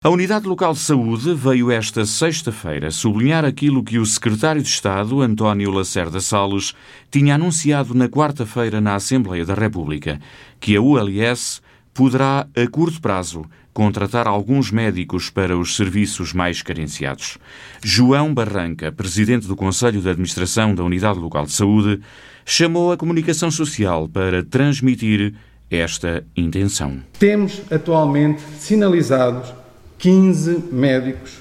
A Unidade Local de Saúde veio esta sexta-feira sublinhar aquilo que o Secretário de Estado, António Lacerda Salles, tinha anunciado na quarta-feira na Assembleia da República, que a ULS poderá, a curto prazo, contratar alguns médicos para os serviços mais carenciados. João Barranca, presidente do Conselho de Administração da Unidade Local de Saúde, chamou a comunicação social para transmitir esta intenção. Temos atualmente sinalizados 15 médicos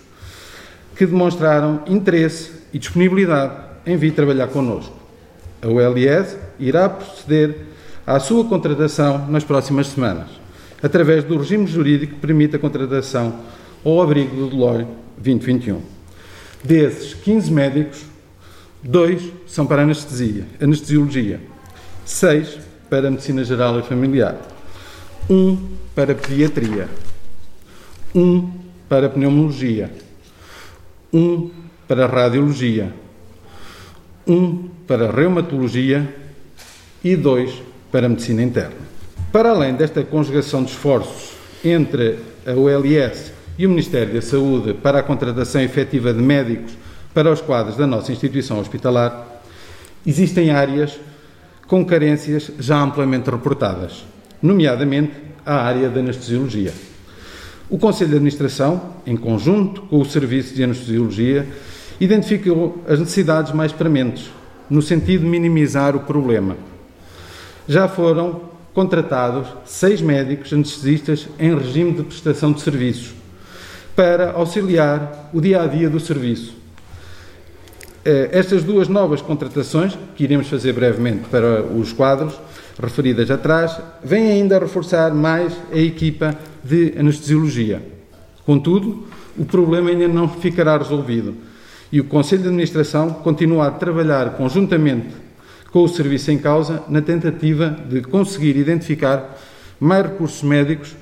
que demonstraram interesse e disponibilidade em vir trabalhar connosco. A ULS irá proceder à sua contratação nas próximas semanas, através do regime jurídico que permite a contratação ao abrigo do DELOI 2021. Desses 15 médicos, dois são para anestesia, anestesiologia, seis para medicina geral e familiar, um para pediatria, um para pneumologia, um para radiologia, um para reumatologia e dois para medicina interna. Para além desta conjugação de esforços entre a OLS e o Ministério da Saúde para a contratação efetiva de médicos para os quadros da nossa instituição hospitalar, existem áreas com carências já amplamente reportadas, nomeadamente a área da anestesiologia. O Conselho de Administração, em conjunto com o Serviço de Anestesiologia, identificou as necessidades mais prementes, no sentido de minimizar o problema. Já foram contratados seis médicos anestesistas em regime de prestação de serviços para auxiliar o dia a dia do serviço. Eh, estas duas novas contratações, que iremos fazer brevemente para os quadros referidas atrás, vêm ainda a reforçar mais a equipa de anestesiologia. Contudo, o problema ainda não ficará resolvido e o Conselho de Administração continua a trabalhar conjuntamente com o serviço em causa na tentativa de conseguir identificar mais recursos médicos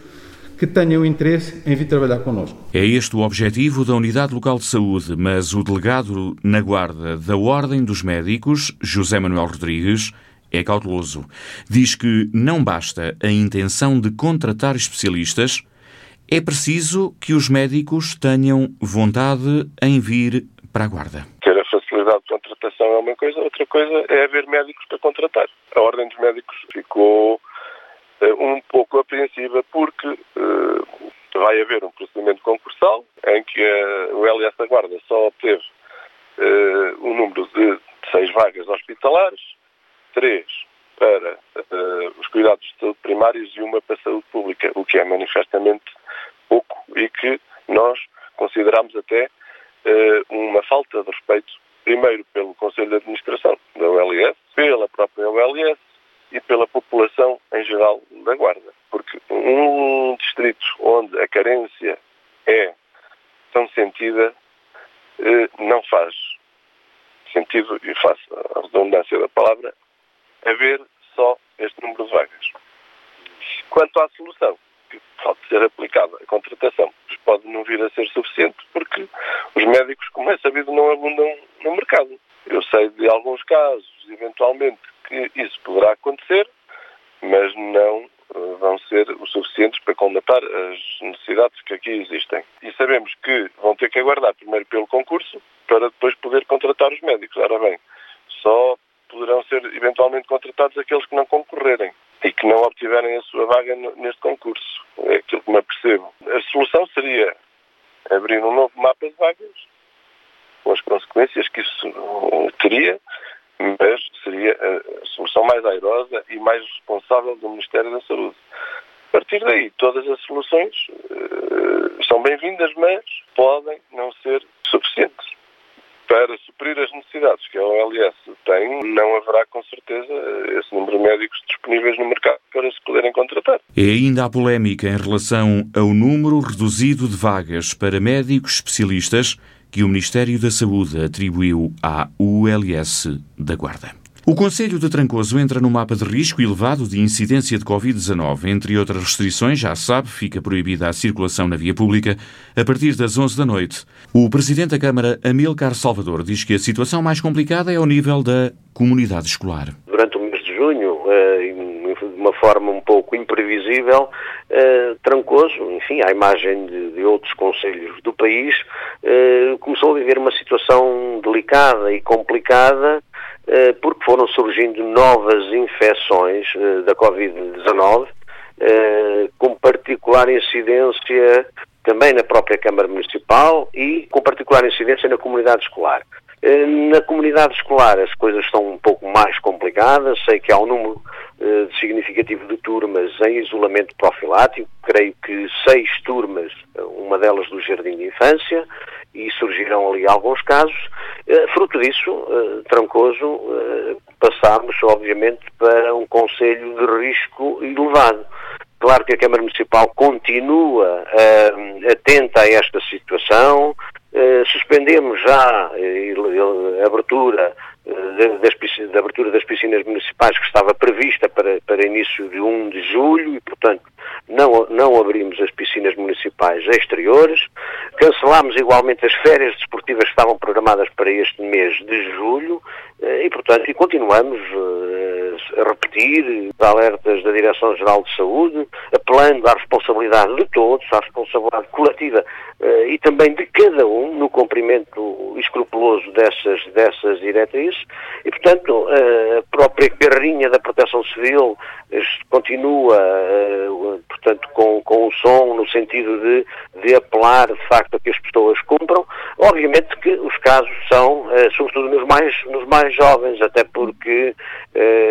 que tenham interesse em vir trabalhar connosco. É este o objetivo da Unidade Local de Saúde, mas o delegado na Guarda da Ordem dos Médicos, José Manuel Rodrigues, é cauteloso. Diz que não basta a intenção de contratar especialistas, é preciso que os médicos tenham vontade em vir para a Guarda. Ter a facilidade de contratação é uma coisa, outra coisa é haver médicos para contratar. A Ordem dos Médicos ficou uh, um pouco apreensiva porque vai haver um procedimento concursal em que a, o LS da Guarda só obteve uh, um número de seis vagas hospitalares três para uh, os cuidados de saúde primários e uma para a saúde pública, o que é manifestamente pouco e que nós consideramos até uh, uma falta de respeito, primeiro pelo Conselho de Administração da ULS, pela própria ULS e pela população em geral da Guarda. Porque um distrito onde a carência é tão sentida uh, não faz sentido, e faço a redundância da palavra, haver só este número de vagas. Quanto à solução, que pode ser aplicada a contratação, pode não vir a ser suficiente porque os médicos, como é sabido, não abundam no mercado. Eu sei de alguns casos, eventualmente, que isso poderá acontecer, mas não eh, vão ser o suficientes para combatar as necessidades que aqui existem. E sabemos que vão ter que aguardar primeiro pelo concurso para depois poder contratar os médicos. Ora bem, só poderão ser eventualmente contratados aqueles que não concorrerem e que não obtiverem a sua vaga neste concurso. É aquilo que me apercebo. A solução seria abrir um novo mapa de vagas, com as consequências que isso teria, mas seria a solução mais airosa e mais responsável do Ministério da Saúde. Partir daí, todas as soluções uh, são bem-vindas, mas podem não ser suficientes para suprir as necessidades que a OLS tem, não haverá com certeza esse número de médicos disponíveis no mercado para se poderem contratar. É ainda a polémica em relação ao número reduzido de vagas para médicos especialistas que o Ministério da Saúde atribuiu à ULS da Guarda. O Conselho de Trancoso entra no mapa de risco elevado de incidência de Covid-19. Entre outras restrições, já sabe, fica proibida a circulação na via pública a partir das 11 da noite. O Presidente da Câmara, Amilcar Salvador, diz que a situação mais complicada é ao nível da comunidade escolar. Durante o mês de junho, eh, uma forma um pouco imprevisível, uh, Trancoso, enfim, à imagem de, de outros conselhos do país, uh, começou a viver uma situação delicada e complicada porque foram surgindo novas infecções da Covid-19, com particular incidência também na própria Câmara Municipal e com particular incidência na comunidade escolar. Eh, na comunidade escolar as coisas estão um pouco mais complicadas, sei que há um número significativo de turmas em isolamento profilático, creio que seis turmas, uma delas do Jardim de Infância, e surgiram ali alguns casos. Uh, fruto disso, uh, Trancoso, passámos obviamente para um conselho de risco elevado. Claro que a Câmara Municipal continua atenta a esta situação, eh, suspendemos já eh, a abertura eh, das, da abertura das piscinas municipais que estava prevista para, para início de 1 de julho e, portanto, não, não abrimos as piscinas municipais exteriores. Cancelámos igualmente as férias desportivas que estavam programadas para este mês de julho e, portanto, e continuamos a repetir alertas da Direção-Geral de Saúde, apelando à responsabilidade de todos, à responsabilidade coletiva uh, e também de cada um no cumprimento escrupuloso dessas, dessas diretrizes e, portanto, a própria carrinha da Proteção Civil continua, portanto, com, com o som no sentido de, de apelar, de facto, a que as pessoas cumpram. Obviamente que os casos são, sobretudo nos mais, nos mais jovens, até porque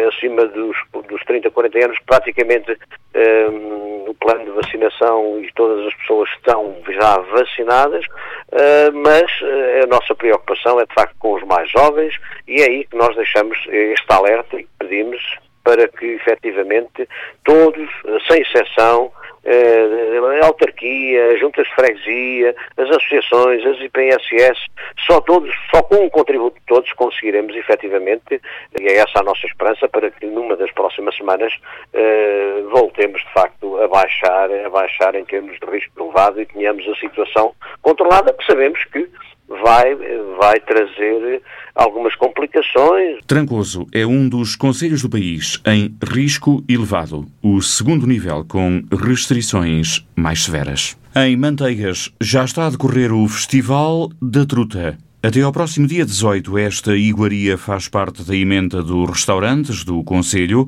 acima dos, dos 30, 40 anos, praticamente um, o plano de vacinação e todas as pessoas estão já vacinadas, uh, mas uh, a nossa preocupação é de facto com os mais jovens e é aí que nós deixamos este alerta e pedimos para que efetivamente todos, sem exceção, eh, a autarquia, as juntas de freguesia, as associações, as IPSS, só todos, só com o contributo de todos conseguiremos efetivamente, e é essa a nossa esperança, para que numa das próximas semanas eh, voltemos de facto a baixar, a baixar em termos de risco elevado e tenhamos a situação controlada, que sabemos que vai, vai trazer algumas complicações. Trancoso é um dos conselhos do país em risco elevado, o segundo nível com restrições mais severas. Em Manteigas já está a decorrer o Festival da Truta. Até ao próximo dia 18, esta iguaria faz parte da emenda dos restaurantes do Conselho.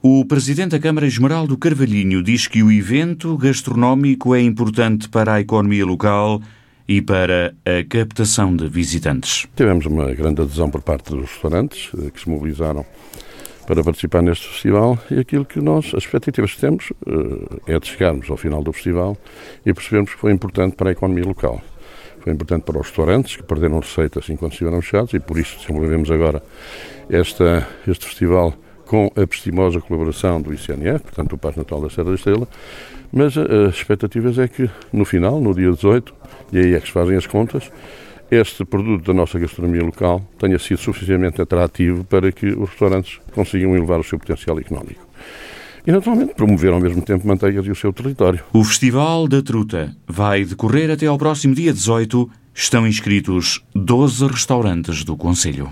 O presidente da Câmara Esmeraldo Carvalhinho diz que o evento gastronómico é importante para a economia local e para a captação de visitantes. Tivemos uma grande adesão por parte dos restaurantes eh, que se mobilizaram para participar neste festival e aquilo que nós, as expectativas que temos eh, é de chegarmos ao final do festival e percebermos que foi importante para a economia local. Foi importante para os restaurantes que perderam receitas enquanto estiveram fechados e por isso desenvolvemos agora esta, este festival com a prestimosa colaboração do ICNF, portanto o Paz Natal da Serra da Estrela, mas eh, as expectativas é que no final, no dia 18, e aí é que se fazem as contas, este produto da nossa gastronomia local tenha sido suficientemente atrativo para que os restaurantes consigam elevar o seu potencial económico. E, naturalmente, promover ao mesmo tempo manteigas e o seu território. O Festival da Truta vai decorrer até ao próximo dia 18. Estão inscritos 12 restaurantes do Conselho.